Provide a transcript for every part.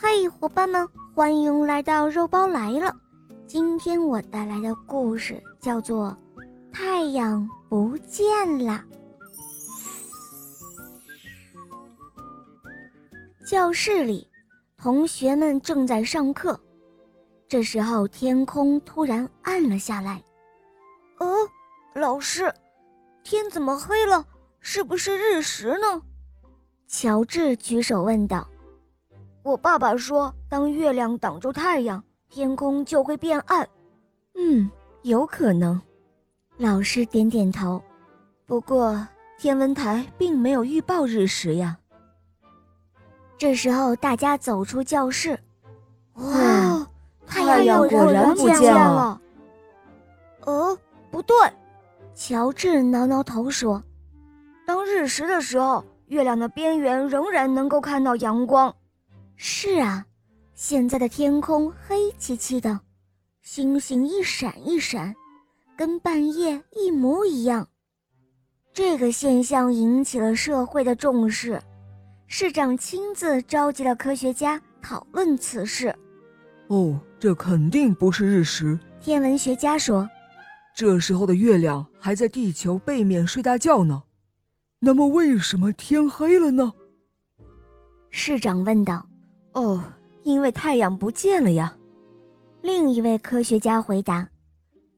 嘿，伙伴们，欢迎来到肉包来了。今天我带来的故事叫做《太阳不见了》。教室里，同学们正在上课。这时候，天空突然暗了下来。哦，老师，天怎么黑了？是不是日食呢？乔治举手问道。我爸爸说，当月亮挡住太阳，天空就会变暗。嗯，有可能。老师点点头。不过天文台并没有预报日食呀。这时候，大家走出教室。哇，太阳果然不见了。哦，不对，乔治挠挠头说：“当日食的时候，月亮的边缘仍然能够看到阳光。”是啊，现在的天空黑漆漆的，星星一闪一闪，跟半夜一模一样。这个现象引起了社会的重视，市长亲自召集了科学家讨论此事。哦，这肯定不是日食。天文学家说，这时候的月亮还在地球背面睡大觉呢。那么为什么天黑了呢？市长问道。哦，因为太阳不见了呀。另一位科学家回答：“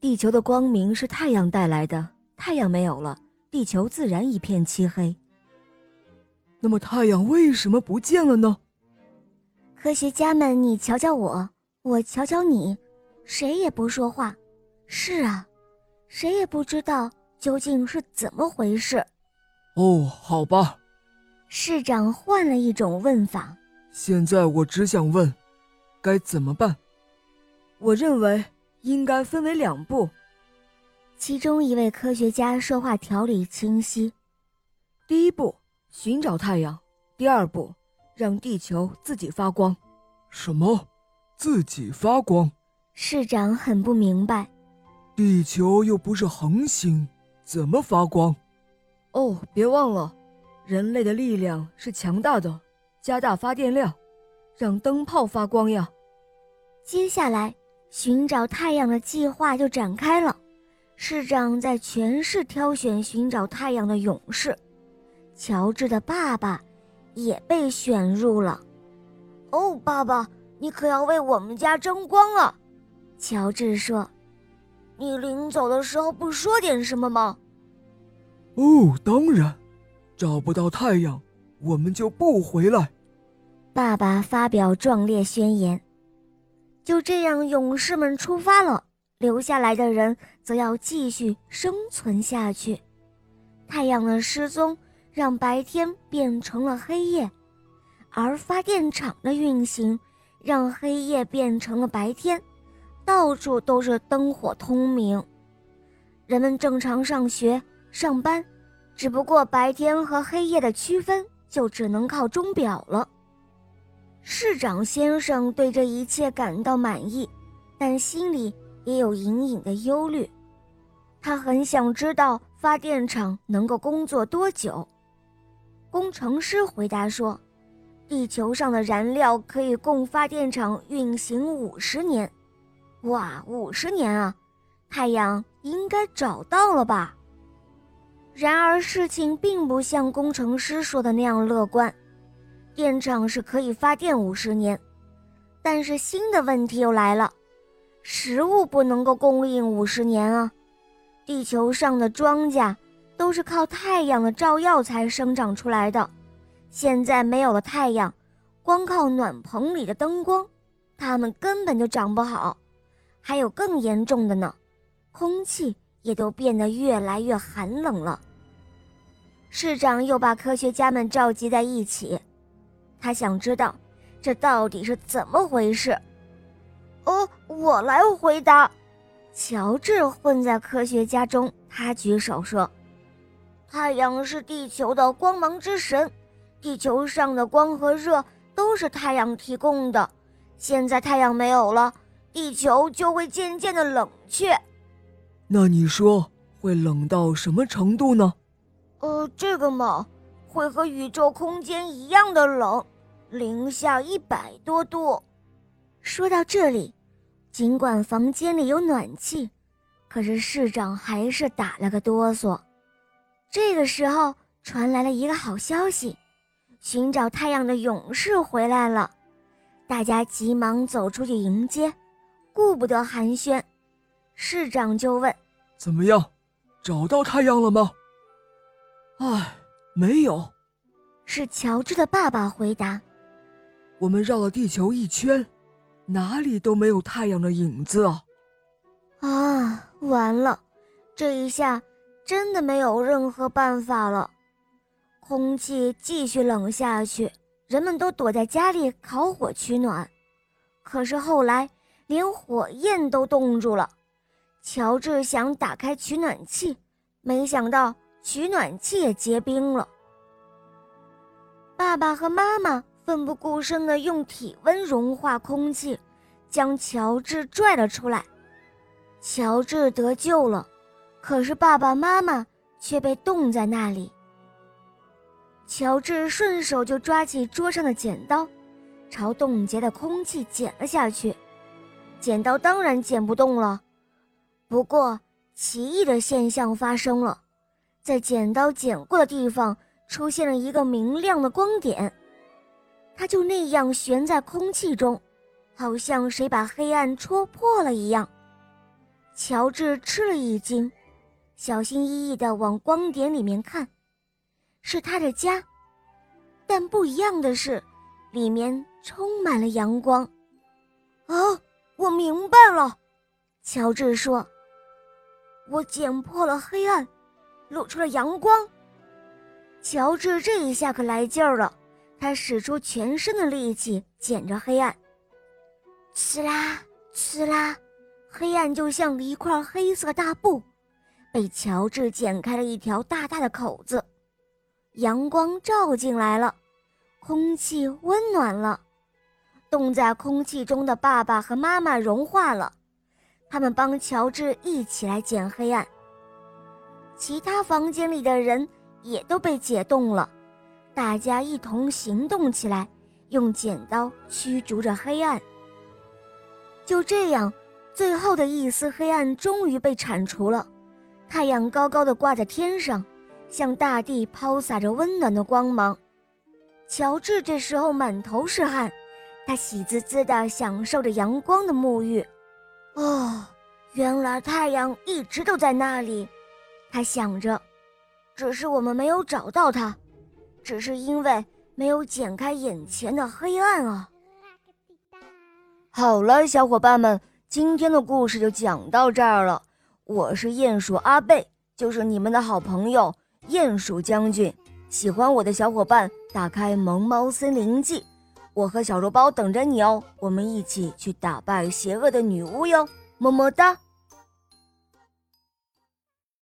地球的光明是太阳带来的，太阳没有了，地球自然一片漆黑。”那么太阳为什么不见了呢？科学家们，你瞧瞧我，我瞧瞧你，谁也不说话。是啊，谁也不知道究竟是怎么回事。哦，好吧。市长换了一种问法。现在我只想问，该怎么办？我认为应该分为两步。其中一位科学家说话条理清晰：第一步，寻找太阳；第二步，让地球自己发光。什么？自己发光？市长很不明白。地球又不是恒星，怎么发光？哦，别忘了，人类的力量是强大的。加大发电量，让灯泡发光呀！接下来寻找太阳的计划就展开了。市长在全市挑选寻找太阳的勇士，乔治的爸爸也被选入了。哦，爸爸，你可要为我们家争光啊！乔治说：“你临走的时候不说点什么吗？”哦，当然，找不到太阳。我们就不回来。爸爸发表壮烈宣言。就这样，勇士们出发了，留下来的人则要继续生存下去。太阳的失踪让白天变成了黑夜，而发电厂的运行让黑夜变成了白天，到处都是灯火通明。人们正常上学、上班，只不过白天和黑夜的区分。就只能靠钟表了。市长先生对这一切感到满意，但心里也有隐隐的忧虑。他很想知道发电厂能够工作多久。工程师回答说：“地球上的燃料可以供发电厂运行五十年。”哇，五十年啊！太阳应该找到了吧？然而，事情并不像工程师说的那样乐观。电厂是可以发电五十年，但是新的问题又来了：食物不能够供应五十年啊！地球上的庄稼都是靠太阳的照耀才生长出来的，现在没有了太阳，光靠暖棚里的灯光，它们根本就长不好。还有更严重的呢，空气也都变得越来越寒冷了。市长又把科学家们召集在一起，他想知道这到底是怎么回事。哦，我来回答。乔治混在科学家中，他举手说：“太阳是地球的光芒之神，地球上的光和热都是太阳提供的。现在太阳没有了，地球就会渐渐的冷却。那你说会冷到什么程度呢？”呃，这个嘛，会和宇宙空间一样的冷，零下一百多度。说到这里，尽管房间里有暖气，可是市长还是打了个哆嗦。这个时候传来了一个好消息：寻找太阳的勇士回来了。大家急忙走出去迎接，顾不得寒暄。市长就问：“怎么样，找到太阳了吗？”“唉，没有。”是乔治的爸爸回答。我们绕了地球一圈，哪里都没有太阳的影子啊！啊，完了，这一下真的没有任何办法了。空气继续冷下去，人们都躲在家里烤火取暖。可是后来连火焰都冻住了。乔治想打开取暖器，没想到取暖器也结冰了。爸爸和妈妈奋不顾身地用体温融化空气，将乔治拽了出来。乔治得救了，可是爸爸妈妈却被冻在那里。乔治顺手就抓起桌上的剪刀，朝冻结的空气剪了下去。剪刀当然剪不动了，不过奇异的现象发生了，在剪刀剪过的地方。出现了一个明亮的光点，它就那样悬在空气中，好像谁把黑暗戳破了一样。乔治吃了一惊，小心翼翼地往光点里面看，是他的家，但不一样的是，里面充满了阳光。啊，我明白了，乔治说：“我剪破了黑暗，露出了阳光。”乔治这一下可来劲儿了，他使出全身的力气剪着黑暗。呲啦呲啦，黑暗就像一块黑色大布，被乔治剪开了一条大大的口子。阳光照进来了，空气温暖了，冻在空气中的爸爸和妈妈融化了，他们帮乔治一起来剪黑暗。其他房间里的人。也都被解冻了，大家一同行动起来，用剪刀驱逐着黑暗。就这样，最后的一丝黑暗终于被铲除了。太阳高高的挂在天上，向大地抛洒着温暖的光芒。乔治这时候满头是汗，他喜滋滋地享受着阳光的沐浴。哦，原来太阳一直都在那里，他想着。只是我们没有找到它，只是因为没有剪开眼前的黑暗啊！好了，小伙伴们，今天的故事就讲到这儿了。我是鼹鼠阿贝，就是你们的好朋友鼹鼠将军。喜欢我的小伙伴，打开《萌猫森林记》，我和小肉包等着你哦。我们一起去打败邪恶的女巫哟！么么哒。